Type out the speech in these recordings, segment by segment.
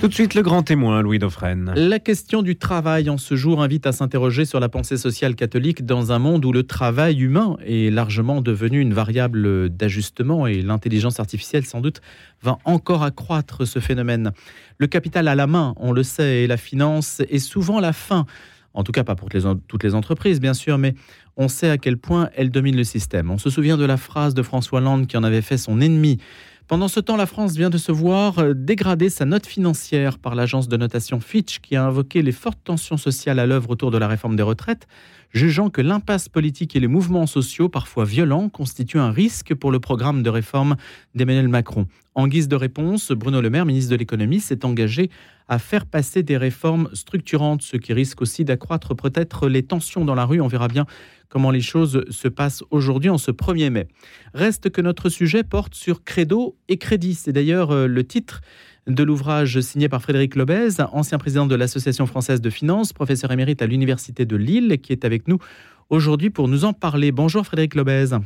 Tout de suite, le grand témoin, Louis Dauphren. La question du travail en ce jour invite à s'interroger sur la pensée sociale catholique dans un monde où le travail humain est largement devenu une variable d'ajustement et l'intelligence artificielle, sans doute, va encore accroître ce phénomène. Le capital à la main, on le sait, et la finance est souvent la fin. En tout cas, pas pour toutes les entreprises, bien sûr, mais on sait à quel point elle domine le système. On se souvient de la phrase de François Hollande qui en avait fait son ennemi pendant ce temps, la France vient de se voir euh, dégrader sa note financière par l'agence de notation Fitch qui a invoqué les fortes tensions sociales à l'œuvre autour de la réforme des retraites, jugeant que l'impasse politique et les mouvements sociaux, parfois violents, constituent un risque pour le programme de réforme d'Emmanuel Macron. En guise de réponse, Bruno Le Maire, ministre de l'économie, s'est engagé à faire passer des réformes structurantes, ce qui risque aussi d'accroître peut-être les tensions dans la rue. On verra bien comment les choses se passent aujourd'hui en ce 1er mai. Reste que notre sujet porte sur credo et crédit. C'est d'ailleurs euh, le titre de l'ouvrage signé par Frédéric Lobez, ancien président de l'Association française de finances, professeur émérite à l'Université de Lille, qui est avec nous aujourd'hui pour nous en parler. Bonjour Frédéric Lobez.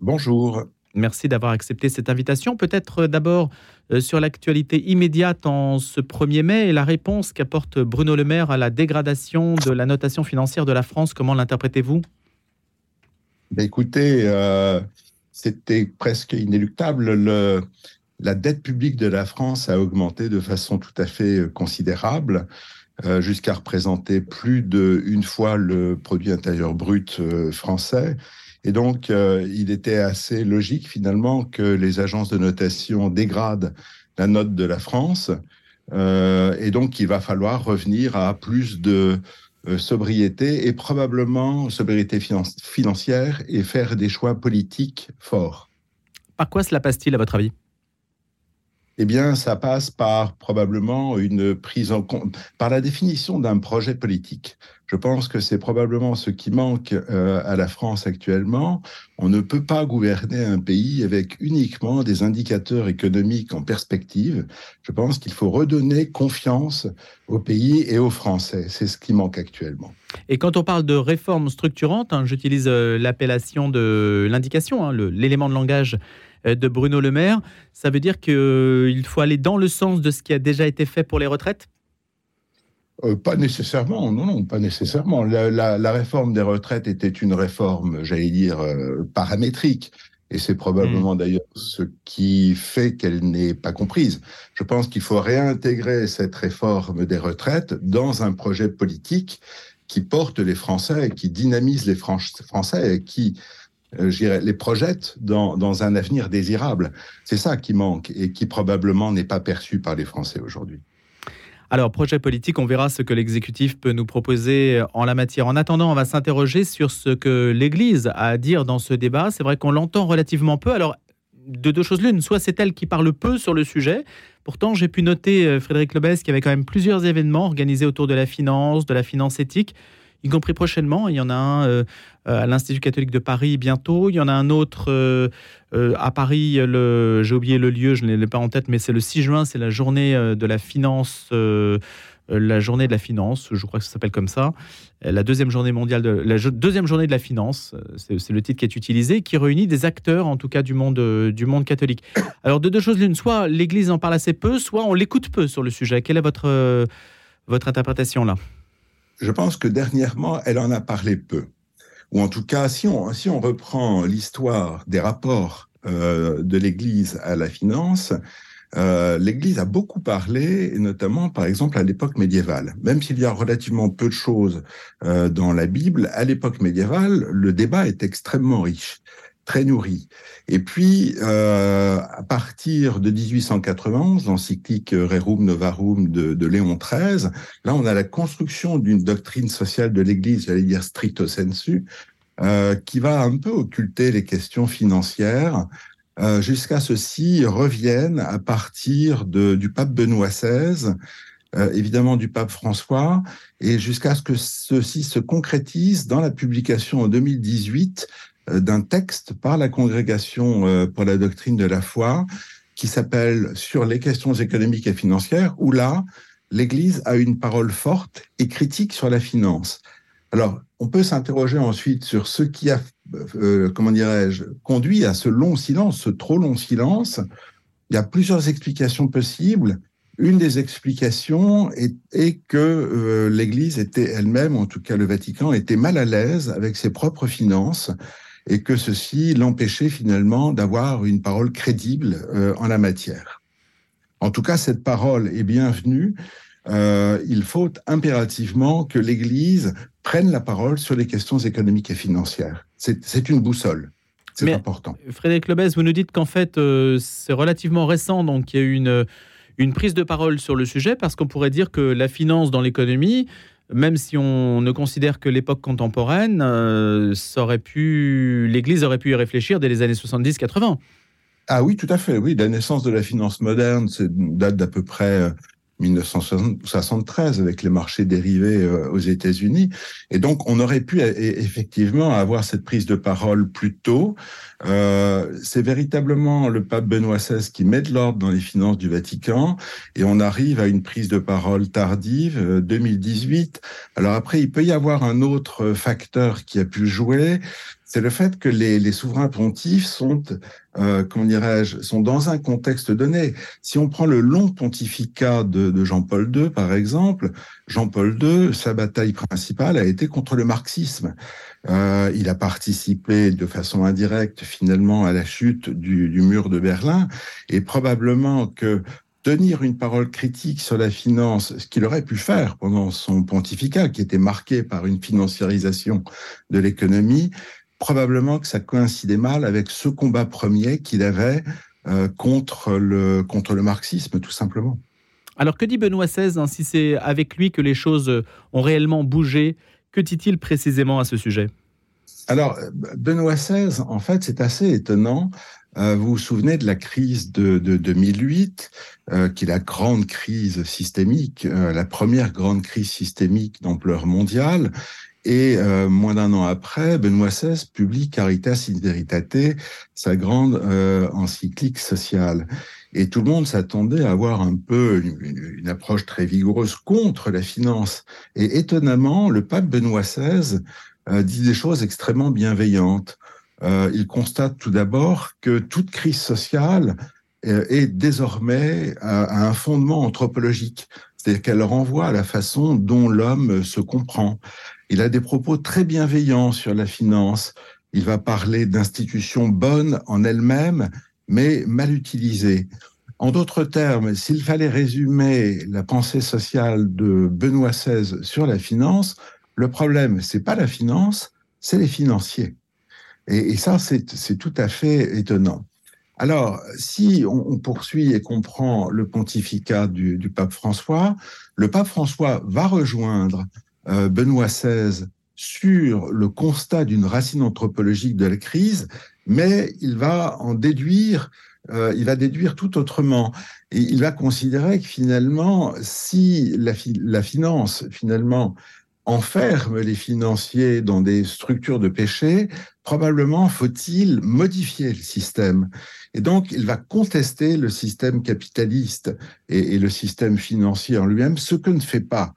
Bonjour. Merci d'avoir accepté cette invitation. Peut-être euh, d'abord euh, sur l'actualité immédiate en ce 1er mai et la réponse qu'apporte Bruno Le Maire à la dégradation de la notation financière de la France. Comment l'interprétez-vous? Ben, Écoutez, euh, c'était presque inéluctable. Le, la dette publique de la France a augmenté de façon tout à fait considérable. jusqu'à représenter plus d'une fois le produit intérieur brut français. Et donc, euh, il était assez logique finalement que les agences de notation dégradent la note de la France. Euh, et donc, il va falloir revenir à plus de euh, sobriété et probablement sobriété financière et faire des choix politiques forts. Par quoi cela passe-t-il à votre avis? Eh bien, ça passe par probablement une prise en compte, par la définition d'un projet politique. Je pense que c'est probablement ce qui manque euh, à la France actuellement. On ne peut pas gouverner un pays avec uniquement des indicateurs économiques en perspective. Je pense qu'il faut redonner confiance au pays et aux Français. C'est ce qui manque actuellement. Et quand on parle de réformes structurantes, hein, j'utilise euh, l'appellation de l'indication, hein, l'élément de langage de Bruno Le Maire. Ça veut dire qu'il euh, faut aller dans le sens de ce qui a déjà été fait pour les retraites? Euh, pas nécessairement, non, non, pas nécessairement. La, réforme des retraites était une réforme, j'allais dire, paramétrique. Et c'est probablement hmm. d'ailleurs ce qui fait qu'elle n'est pas comprise. Je pense qu'il faut réintégrer cette réforme des retraites dans un projet politique qui porte les Français, qui dynamise les Français et qui euh, les projette dans, dans un avenir désirable. C'est ça qui manque et qui probablement n'est pas perçu par les Français aujourd'hui. Alors, projet politique, on verra ce que l'exécutif peut nous proposer en la matière. En attendant, on va s'interroger sur ce que l'Église a à dire dans ce débat. C'est vrai qu'on l'entend relativement peu. Alors, de deux choses l'une, soit c'est elle qui parle peu sur le sujet. Pourtant, j'ai pu noter, euh, Frédéric Lebesque, qu'il y avait quand même plusieurs événements organisés autour de la finance, de la finance éthique y compris prochainement. Il y en a un euh, à l'Institut catholique de Paris bientôt. Il y en a un autre euh, euh, à Paris. J'ai oublié le lieu, je ne l'ai pas en tête, mais c'est le 6 juin, c'est la journée de la finance. la journée de la finance, je crois que ça s'appelle comme ça, la deuxième journée mondiale de la deuxième journée de la finance, c'est le titre qui est utilisé, qui réunit des acteurs, en tout cas du monde du monde catholique. Alors de deux choses l'une, soit l'Église en parle assez peu, soit on l'écoute peu sur le sujet. Quelle est votre votre interprétation là? Je pense que dernièrement, elle en a parlé peu. Ou en tout cas, si on, si on reprend l'histoire des rapports euh, de l'Église à la finance, euh, l'Église a beaucoup parlé, notamment par exemple à l'époque médiévale. Même s'il y a relativement peu de choses euh, dans la Bible, à l'époque médiévale, le débat est extrêmement riche très nourri. Et puis, euh, à partir de 1891, l'encyclique Rerum Novarum de, Léon XIII, là, on a la construction d'une doctrine sociale de l'Église, j'allais dire stricto sensu, euh, qui va un peu occulter les questions financières, euh, jusqu'à ceci reviennent à partir de, du pape Benoît XVI, euh, évidemment du pape François, et jusqu'à ce que ceci se concrétise dans la publication en 2018 euh, d'un texte par la congrégation euh, pour la doctrine de la foi qui s'appelle Sur les questions économiques et financières, où là, l'Église a une parole forte et critique sur la finance. Alors, on peut s'interroger ensuite sur ce qui a, euh, comment dirais-je, conduit à ce long silence, ce trop long silence. Il y a plusieurs explications possibles. Une des explications est, que euh, l'Église était elle-même, en tout cas le Vatican, était mal à l'aise avec ses propres finances et que ceci l'empêchait finalement d'avoir une parole crédible euh, en la matière. En tout cas, cette parole est bienvenue. Euh, il faut impérativement que l'Église prenne la parole sur les questions économiques et financières. C'est une boussole. C'est important. Frédéric Lebès, vous nous dites qu'en fait, c'est relativement récent, donc il y a eu une une prise de parole sur le sujet parce qu'on pourrait dire que la finance dans l'économie, même si on ne considère que l'époque contemporaine, euh, l'Église aurait pu y réfléchir dès les années 70-80. Ah oui, tout à fait. Oui, la naissance de la finance moderne, date d'à peu près 1973 avec les marchés dérivés euh, aux États-Unis. Et donc, on aurait pu e-, effectivement avoir cette prise de parole plus tôt. Euh, c'est véritablement le pape Benoît XVI qui met de l'ordre dans les finances du Vatican et on arrive à une prise de parole tardive, 2018. Euh, Alors après, il peut y avoir un autre facteur qui a pu jouer, c'est le fait que les, les souverains pontifs sont, euh, comment dirais-je, sont dans un contexte donné. Si on prend le long pontificat de, de Jean-Paul II, par exemple, Jean-Paul II, sa bataille principale a été contre le marxisme. Euh, il a participé de façon indirecte finalement à la chute du, du mur de Berlin et probablement que tenir une parole critique sur la finance, ce qu'il aurait pu faire pendant son pontificat, qui était marqué par une financiarisation de l'économie, probablement que ça coïncidait mal avec ce combat premier qu'il avait euh, contre, le, contre le marxisme, tout simplement. Alors que dit Benoît XVI, hein, si c'est avec lui que les choses ont réellement bougé, que dit-il précisément à ce sujet? Alors, Benoît XVI, en fait, c'est assez étonnant. Euh, vous vous souvenez de la crise de, de 2008, euh, qui est la grande crise systémique, euh, la première grande crise systémique d'ampleur mondiale. Et euh, moins d'un an après, Benoît XVI publie Caritas in Veritate, sa grande euh, encyclique sociale. Et tout le monde s'attendait à avoir un peu une, une, approche très vigoureuse contre la finance. Et étonnamment, le pape Benoît XVI euh, dit des choses extrêmement bienveillantes. Euh, il constate tout d'abord que toute crise sociale euh, est désormais à, à un fondement anthropologique, c'est-à-dire qu'elle renvoie à la façon dont l'homme se comprend. Il a des propos très bienveillants sur la finance. Il va parler d'institutions bonnes en elles-mêmes, mais mal utilisées. En d'autres termes, s'il fallait résumer la pensée sociale de Benoît XVI sur la finance, le problème, c'est pas la finance, c'est les financiers. Et, ça, c'est tout à fait étonnant. Alors, si on, poursuit et comprend le pontificat du, pape François, le pape François va rejoindre Benoît XVI sur le constat d'une racine anthropologique de la crise, mais il va en déduire, euh, il va déduire tout autrement. Et il va considérer que finalement, si la finance, finalement, enferme les financiers dans des structures de péché, probablement faut-il modifier le système. Et donc, il va contester le système capitaliste et, et le système financier en lui-même, ce que ne fait pas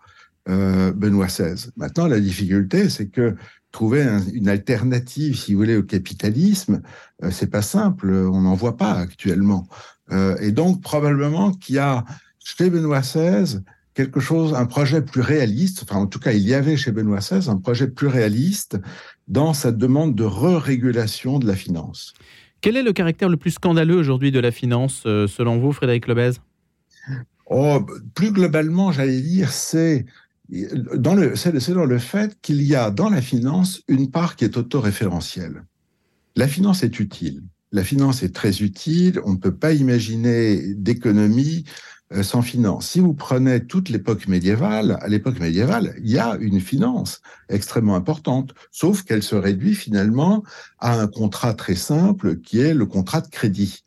euh, Benoît XVI. Maintenant, la difficulté, c'est que trouver un, une alternative, si vous voulez, au capitalisme, euh, c'est pas simple. On n'en voit pas actuellement. Euh, et donc, probablement qu'il y a chez Benoît XVI quelque chose, un projet plus réaliste. Enfin, en tout cas, il y avait chez Benoît XVI un projet plus réaliste dans sa demande de re-régulation de la finance. Quel est le caractère le plus scandaleux aujourd'hui de la finance, euh, selon vous, Frédéric Lebez Oh, plus globalement, j'allais dire, c'est c'est dans le fait qu'il y a dans la finance une part qui est autoréférentielle. La finance est utile. La finance est très utile. On ne peut pas imaginer d'économie euh, sans finance. Si vous prenez toute l'époque médiévale, à l'époque médiévale, il y a une finance extrêmement importante, sauf qu'elle se réduit finalement à un contrat très simple qui est le contrat de crédit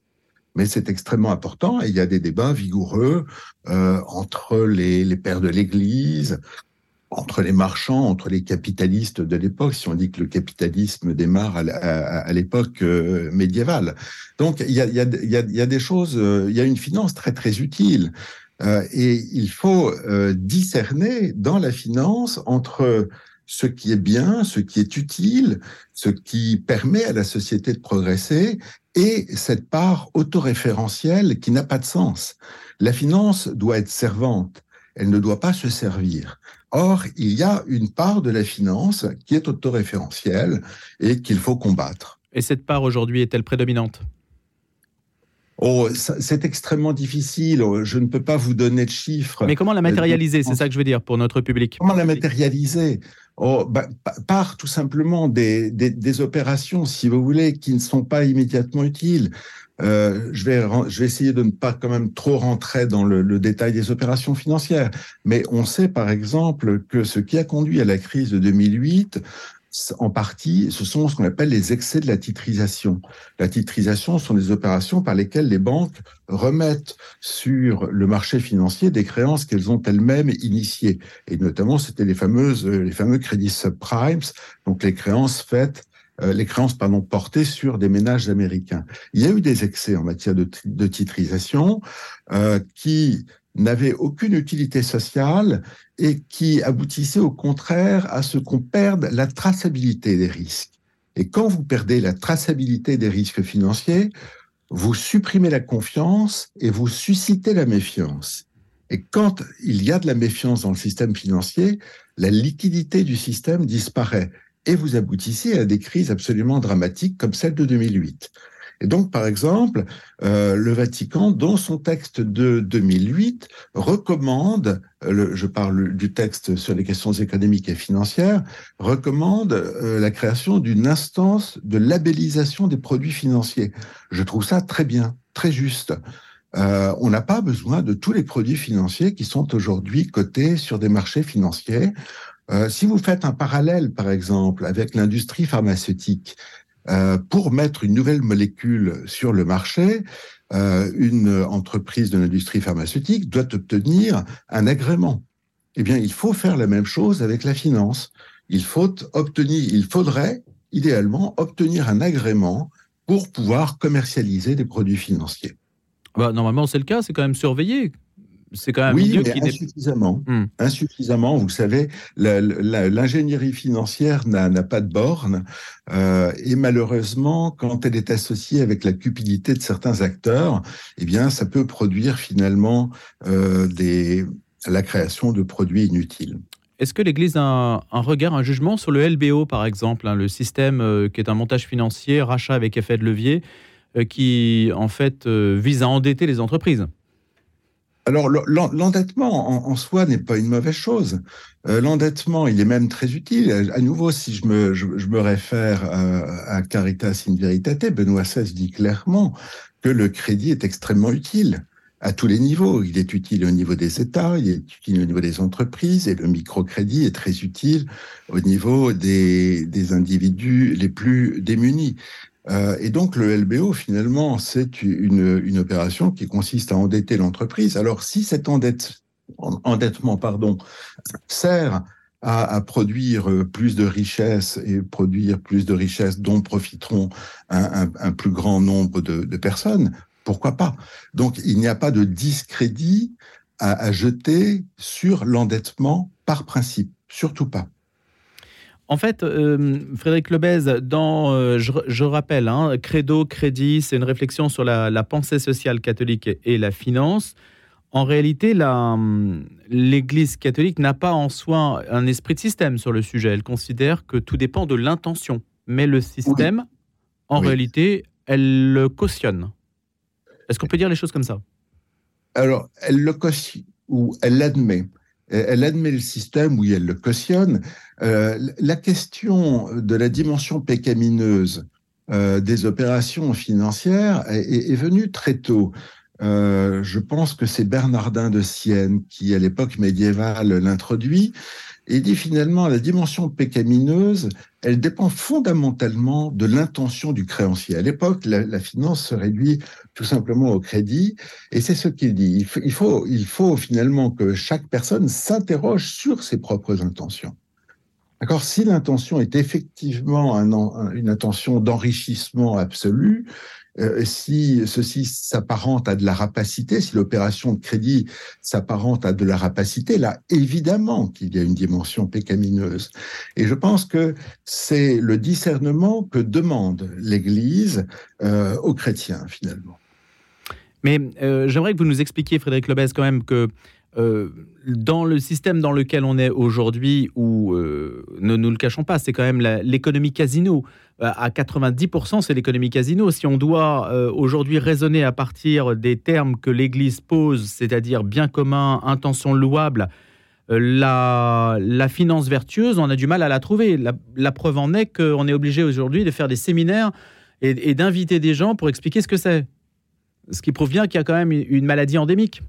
mais c'est extrêmement important et il y a des débats vigoureux euh, entre les, les, pères de l'Église, entre les marchands, entre les capitalistes de l'époque, si on dit que le capitalisme démarre à, l'époque euh, médiévale. Donc il y a, il y, a, il y, a, des choses, euh, il y a une finance très très utile. Euh, et il faut discerner dans la finance entre ce qui est bien, ce qui est utile, ce qui permet à la société de progresser, et cette part autoréférentielle qui n'a pas de sens. La finance doit être servante, elle ne doit pas se servir. Or, il y a une part de la finance qui est autoréférentielle et qu'il faut combattre. Et cette part aujourd'hui est-elle prédominante? Oh, c'est extrêmement difficile. Je ne peux pas vous donner de chiffres. Mais comment la matérialiser? C'est ça que je veux dire pour notre public. Comment la matérialiser? Oh, bah, Par tout simplement des, des, opérations, si vous voulez, qui ne sont pas immédiatement utiles. Euh, je, vais, je vais essayer de ne pas quand même trop rentrer dans le, le, détail des opérations financières, mais on sait par exemple que ce qui a conduit à la crise de 2008, en partie, ce sont ce qu'on appelle les excès de la titrisation. La titrisation sont des opérations par lesquelles les banques remettent sur le marché financier des créances qu'elles ont elles-mêmes initiées. Et notamment, c'était les fameuses, les fameux crédits subprimes, donc les créances faites euh, les créances pardon, portées sur des ménages américains. Il y a eu des excès en matière de, de titrisation euh, qui n'avaient aucune utilité sociale et qui aboutissaient au contraire à ce qu'on perde la traçabilité des risques. Et quand vous perdez la traçabilité des risques financiers, vous supprimez la confiance et vous suscitez la méfiance. Et quand il y a de la méfiance dans le système financier, la liquidité du système disparaît et vous aboutissez à des crises absolument dramatiques comme celle de 2008. Et donc, par exemple, euh, le Vatican, dans son texte de 2008, recommande, le, je parle du texte sur les questions économiques et financières, recommande euh, la création d'une instance de labellisation des produits financiers. Je trouve ça très bien, très juste. Euh, on n'a pas besoin de tous les produits financiers qui sont aujourd'hui cotés sur des marchés financiers. Euh, si vous faites un parallèle, par exemple, avec l'industrie pharmaceutique, euh, pour mettre une nouvelle molécule sur le marché, euh, une entreprise de l'industrie pharmaceutique doit obtenir un agrément. Eh bien, il faut faire la même chose avec la finance. Il faudrait idéalement obtenir un agrément pour pouvoir commercialiser des produits financiers. Bah, normalement, c'est le cas, c'est quand même surveillé c'est quand même oui, mais insuffisamment. Hmm. Insuffisamment. Vous savez, l'ingénierie financière n'a pas de borne euh, et malheureusement, quand elle est associée avec la cupidité de certains acteurs, eh bien, ça peut produire finalement euh, des, la création de produits inutiles. Est-ce que l'Église a un, regard, un jugement sur le LBO, par exemple, hein, le système euh, qui est un montage financier, rachat avec effet de levier, qui en fait vise à endetter les entreprises? Alors l'endettement en, soi n'est pas une mauvaise chose. Euh, l'endettement, il est même très utile. À nouveau, si je me, réfère euh, à Caritas in Veritate, Benoît XVI dit clairement que le crédit est extrêmement utile à tous les niveaux. Il est utile au niveau des États, il est utile au niveau des entreprises, et le microcrédit est très utile au niveau des individus les plus démunis. Euh, et donc le LBO, finalement, c'est une, une, opération qui consiste à endetter l'entreprise. Alors si cet endette, endettement pardon, sert à, à, produire plus de richesses et produire plus de richesses dont profiteront un, un, un plus grand nombre de, de, personnes, pourquoi pas? Donc il n'y a pas de discrédit à, à jeter sur l'endettement par principe, surtout pas. En fait, euh, Frédéric Lebez, dans, euh, je, rappelle, hein, Credo, Crédit, c'est une réflexion sur la, pensée sociale catholique et, la finance. En réalité, l'Église catholique n'a pas en soi un esprit de système sur le sujet. Elle considère que tout dépend de l'intention. Mais le système, en réalité, elle le cautionne. Est-ce qu'on peut dire les choses comme ça? Alors, elle le cautionne ou elle l'admet elle admet le système, oui, elle le cautionne. Euh, la question de la dimension pécamineuse euh, des opérations financières est, venue très tôt. Euh, je pense que c'est Bernardin de Sienne qui, à l'époque médiévale, l'introduit. Et dit finalement, la dimension pécamineuse, elle dépend fondamentalement de l'intention du créancier. À l'époque, la, finance se réduit tout simplement au crédit, et c'est ce qu'il dit. Il faut, il faut, finalement que chaque personne s'interroge sur ses propres intentions. D'accord? Si l'intention est effectivement une intention d'enrichissement absolu, euh, si ceci s'apparente à de la rapacité, si l'opération de crédit s'apparente à de la rapacité, là, évidemment qu'il y a une dimension pécamineuse. Et je pense que c'est le discernement que demande l'Église euh, aux chrétiens, finalement. Mais euh, j'aimerais que vous nous expliquiez, Frédéric Lebez, quand même que euh, dans le système dans lequel on est aujourd'hui, où euh, ne nous le cachons pas, c'est quand même l'économie casino. Euh, à 90%, c'est l'économie casino. Si on doit aujourd'hui raisonner à partir des termes que l'Église pose, c'est-à-dire bien commun, intention louable, la, finance vertueuse, on a du mal à la trouver. La, preuve en est qu'on est obligé aujourd'hui de faire des séminaires et d'inviter des gens pour expliquer ce que c'est. Ce qui prouve bien qu'il y a quand même une maladie endémique.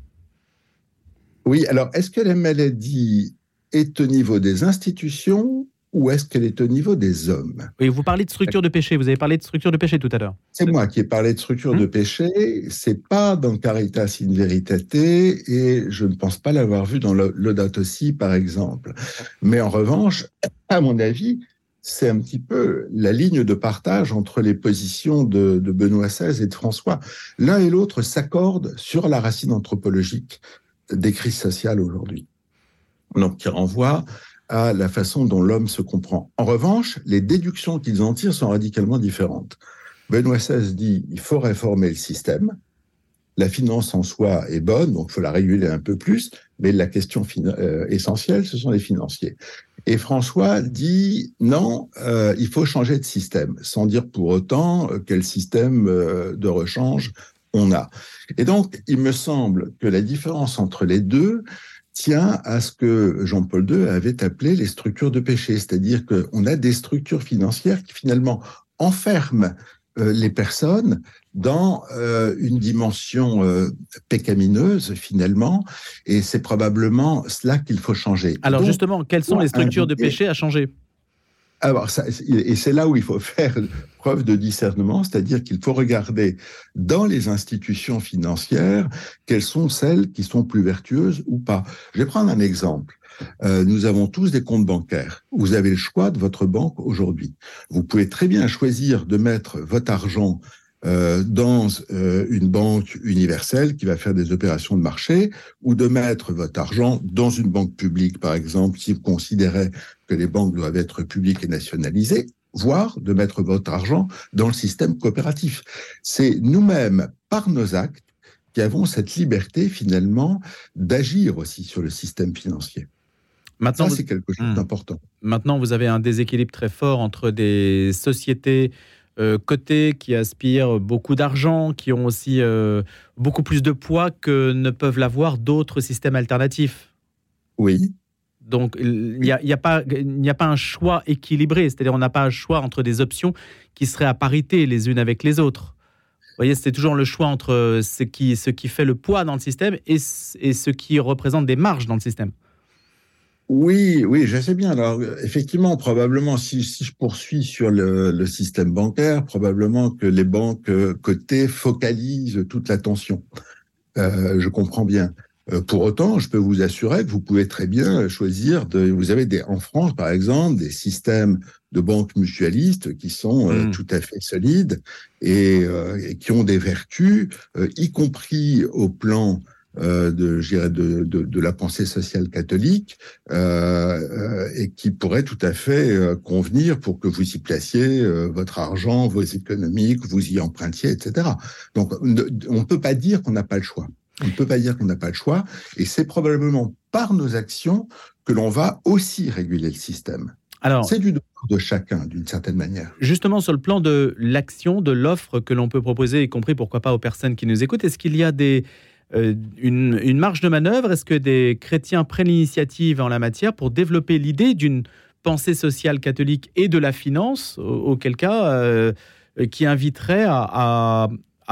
Oui, alors est-ce que la maladie est au niveau des institutions ou est-ce qu'elle est au niveau des hommes? Oui, vous parlez de structure de péché. Vous avez parlé de structure de péché tout à l'heure. C'est moi qui ai parlé de structure de hum. péché. C'est pas dans Caritas in Veritate et je ne pense pas l'avoir vu dans l'Audate aussi, par exemple. Mais en revanche, à mon avis, c'est un petit peu la ligne de partage entre les positions de, de Benoît XVI et de François. L'un et l'autre s'accordent sur la racine anthropologique des crises sociales aujourd'hui. Donc, qui renvoie à la façon dont l'homme se comprend. En revanche, les déductions qu'ils en tirent sont radicalement différentes. Benoît XVI dit il faut réformer le système. La finance en soi est bonne, donc il faut la réguler un peu plus, mais la question euh, essentielle, ce sont les financiers. Et François dit non, euh, il faut changer de système, sans dire pour autant quel système euh, de rechange on a. Et donc, il me semble que la différence entre les deux tient à ce que Jean-Paul II avait appelé les structures de péché, c'est-à-dire qu'on a des structures financières qui finalement enferment euh, les personnes dans euh, une dimension euh, pécamineuse finalement, et c'est probablement cela qu'il faut changer. Alors justement, quelles sont les structures de péché à changer? Alors, et c'est là où il faut faire preuve de discernement, c'est-à-dire qu'il faut regarder dans les institutions financières quelles sont celles qui sont plus vertueuses ou pas. Je vais prendre un exemple. Euh, nous avons tous des comptes bancaires. Vous avez le choix de votre banque aujourd'hui. Vous pouvez très bien choisir de mettre votre argent euh, dans euh, une banque universelle qui va faire des opérations de marché ou de mettre votre argent dans une banque publique, par exemple, si vous considérez que les banques doivent être publiques et nationalisées, voire de mettre votre argent dans le système coopératif. C'est nous-mêmes, par nos actes, qui avons cette liberté finalement d'agir aussi sur le système financier. Maintenant, c'est quelque chose hmm. d'important. Maintenant, vous avez un déséquilibre très fort entre des sociétés euh, côté qui aspirent beaucoup d'argent, qui ont aussi euh, beaucoup plus de poids que ne peuvent l'avoir d'autres systèmes alternatifs. Oui. Donc, il n'y a, a, pas, a pas un choix équilibré, c'est-à-dire on n'a pas un choix entre des options qui seraient à parité les unes avec les autres. Vous voyez, c'est toujours le choix entre ce qui, ce qui fait le poids dans le système et, et ce qui représente des marges dans le système. Oui, oui, je sais bien. Alors, effectivement, probablement, si, je poursuis sur le, système bancaire, probablement que les banques euh, cotées focalisent toute l'attention. Euh, je comprends bien. Euh, pour autant, je peux vous assurer que vous pouvez très bien choisir de. Vous avez des, en France, par exemple, des systèmes de banques mutualistes qui sont mmh. tout à fait solides et, et, qui ont des vertus, y compris au plan euh, de, de, de, de, la pensée sociale catholique euh, euh, et qui pourrait tout à fait convenir pour que vous y placiez votre argent, vos économiques, vous y empruntiez, etc. Donc, on ne peut pas dire qu'on n'a pas le choix. On ne peut pas dire qu'on n'a pas le choix, et c'est probablement par nos actions que l'on va aussi réguler le système. Alors, c'est du devoir de chacun, d'une certaine manière. Justement, sur le plan de l'action, de l'offre que l'on peut proposer, y compris pourquoi pas aux personnes qui nous écoutent, est-ce qu'il y a des, euh, une, marge de manœuvre. Est-ce que des chrétiens prennent l'initiative en la matière pour développer l'idée d'une pensée sociale catholique et de la finance, auquel cas, euh, qui inviterait à,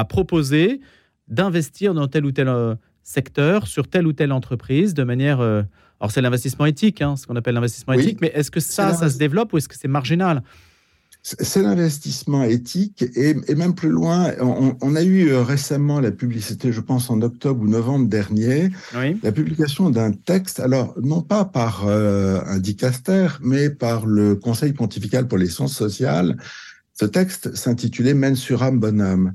proposer d'investir dans tel ou tel euh, secteur, sur telle ou telle entreprise, de manière... alors c'est l'investissement éthique, hein, ce qu'on appelle l'investissement éthique, mais est-ce que ça, ça se développe ou est-ce que c'est marginal? C'est l'investissement éthique et, même plus loin, on, a eu euh, récemment la publicité, je pense en octobre ou novembre dernier, la publication d'un texte, alors non pas par euh, un dicaster, mais par le Conseil pontifical pour les sciences sociales. Ce texte s'intitulait Mensuram Bonhomme.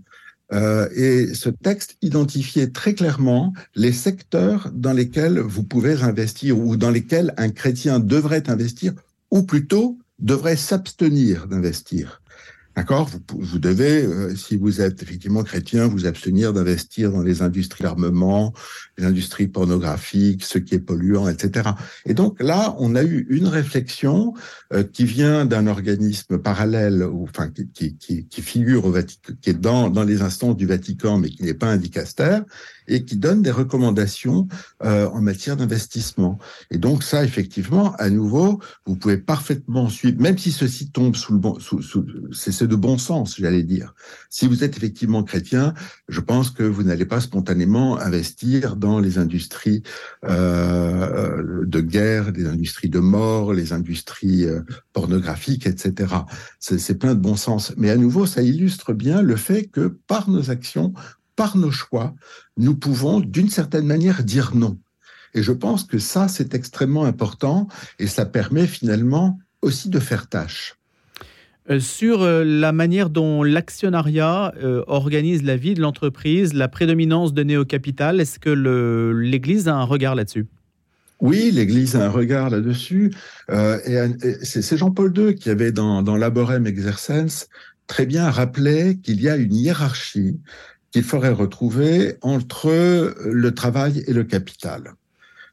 Euh, et ce texte identifiait très clairement les secteurs dans lesquels vous pouvez investir ou dans lesquels un chrétien devrait investir, ou plutôt devrait s'abstenir d'investir. D'accord? Vous, devez, euh, si vous êtes effectivement chrétien, vous abstenir d'investir dans les industries d'armement, les industries pornographiques, ce qui est polluant, etc. Et donc là, on a eu une réflexion euh, qui vient d'un organisme parallèle, enfin qui, figure au Vatican, qui est dans, dans les instances du Vatican, mais qui n'est pas un dicaster, et qui donne des recommandations euh, en matière d'investissement. Et donc ça, effectivement, à nouveau, vous pouvez parfaitement suivre, même si ceci tombe sous le bon, sous, sous, c'est de bon sens, j'allais dire. Si vous êtes effectivement chrétien, je pense que vous n'allez pas spontanément investir dans les industries euh, de guerre, les industries de mort, les industries euh, pornographiques, etc. C'est plein de bon sens. Mais à nouveau, ça illustre bien le fait que par nos actions, par nos choix, nous pouvons d'une certaine manière dire non. Et je pense que ça, c'est extrêmement important et ça permet finalement aussi de faire tâche. Euh, sur euh, la manière dont l'actionnariat euh, organise la vie de l'entreprise, la prédominance donnée au capital, est-ce que l'Église a un regard là-dessus? Oui, l'Église a un regard là-dessus. Et, et c'est Jean-Paul II qui avait dans, dans Laborem Exercens très bien rappelé qu'il y a une hiérarchie qu'il faudrait retrouver entre le travail et le capital.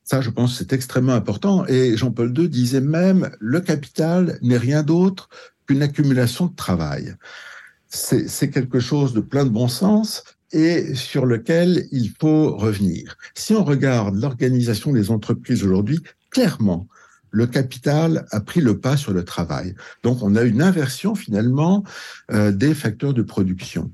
Ça, je pense, c'est extrêmement important. Et Jean-Paul II disait même, le capital n'est rien d'autre qu'une accumulation de travail. C'est quelque chose de plein de bon sens et sur lequel il faut revenir. Si on regarde l'organisation des entreprises aujourd'hui, clairement, le capital a pris le pas sur le travail. Donc, on a une inversion finalement euh, des facteurs de production.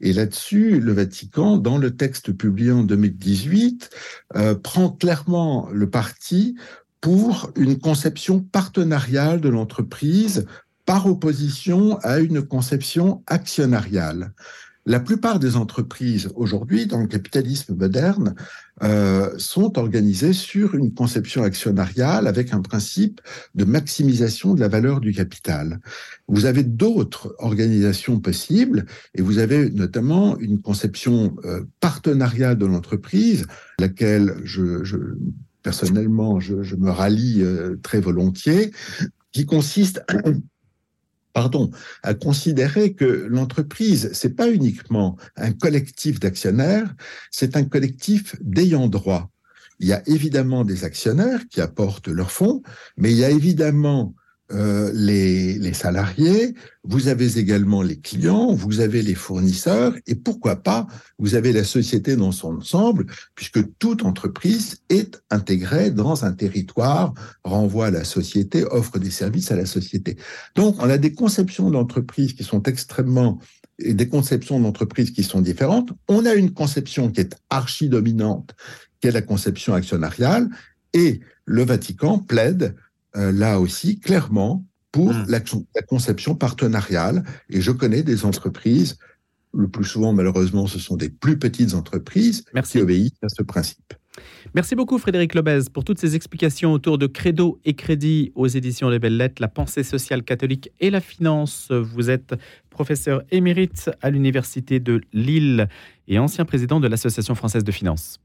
Et là-dessus, le Vatican, dans le texte publié en 2018, euh, prend clairement le parti pour une conception partenariale de l'entreprise par opposition à une conception actionnariale. La plupart des entreprises aujourd'hui, dans le capitalisme moderne, euh, sont organisées sur une conception actionnariale avec un principe de maximisation de la valeur du capital. Vous avez d'autres organisations possibles et vous avez notamment une conception euh, partenariale de l'entreprise, laquelle je, je personnellement je, je, me rallie euh, très volontiers, qui consiste à pardon, à considérer que l'entreprise, c'est pas uniquement un collectif d'actionnaires, c'est un collectif d'ayants droit. Il y a évidemment des actionnaires qui apportent leurs fonds, mais il y a évidemment euh, les, les, salariés, vous avez également les clients, vous avez les fournisseurs, et pourquoi pas, vous avez la société dans son ensemble, puisque toute entreprise est intégrée dans un territoire, renvoie à la société, offre des services à la société. Donc, on a des conceptions d'entreprise qui sont extrêmement et des conceptions d'entreprise qui sont différentes. On a une conception qui est archi-dominante, qui est la conception actionnariale, et le Vatican plaide euh, là aussi clairement pour mmh. la, la, conception partenariale. Et je connais des entreprises, le plus souvent malheureusement ce sont des plus petites entreprises Merci. qui obéissent à ce principe. Merci beaucoup Frédéric Lobez pour toutes ces explications autour de Credo et Crédit aux éditions Les Belles Lettres, la pensée sociale catholique et la finance. Vous êtes professeur émérite à l'Université de Lille et ancien président de l'Association française de finance.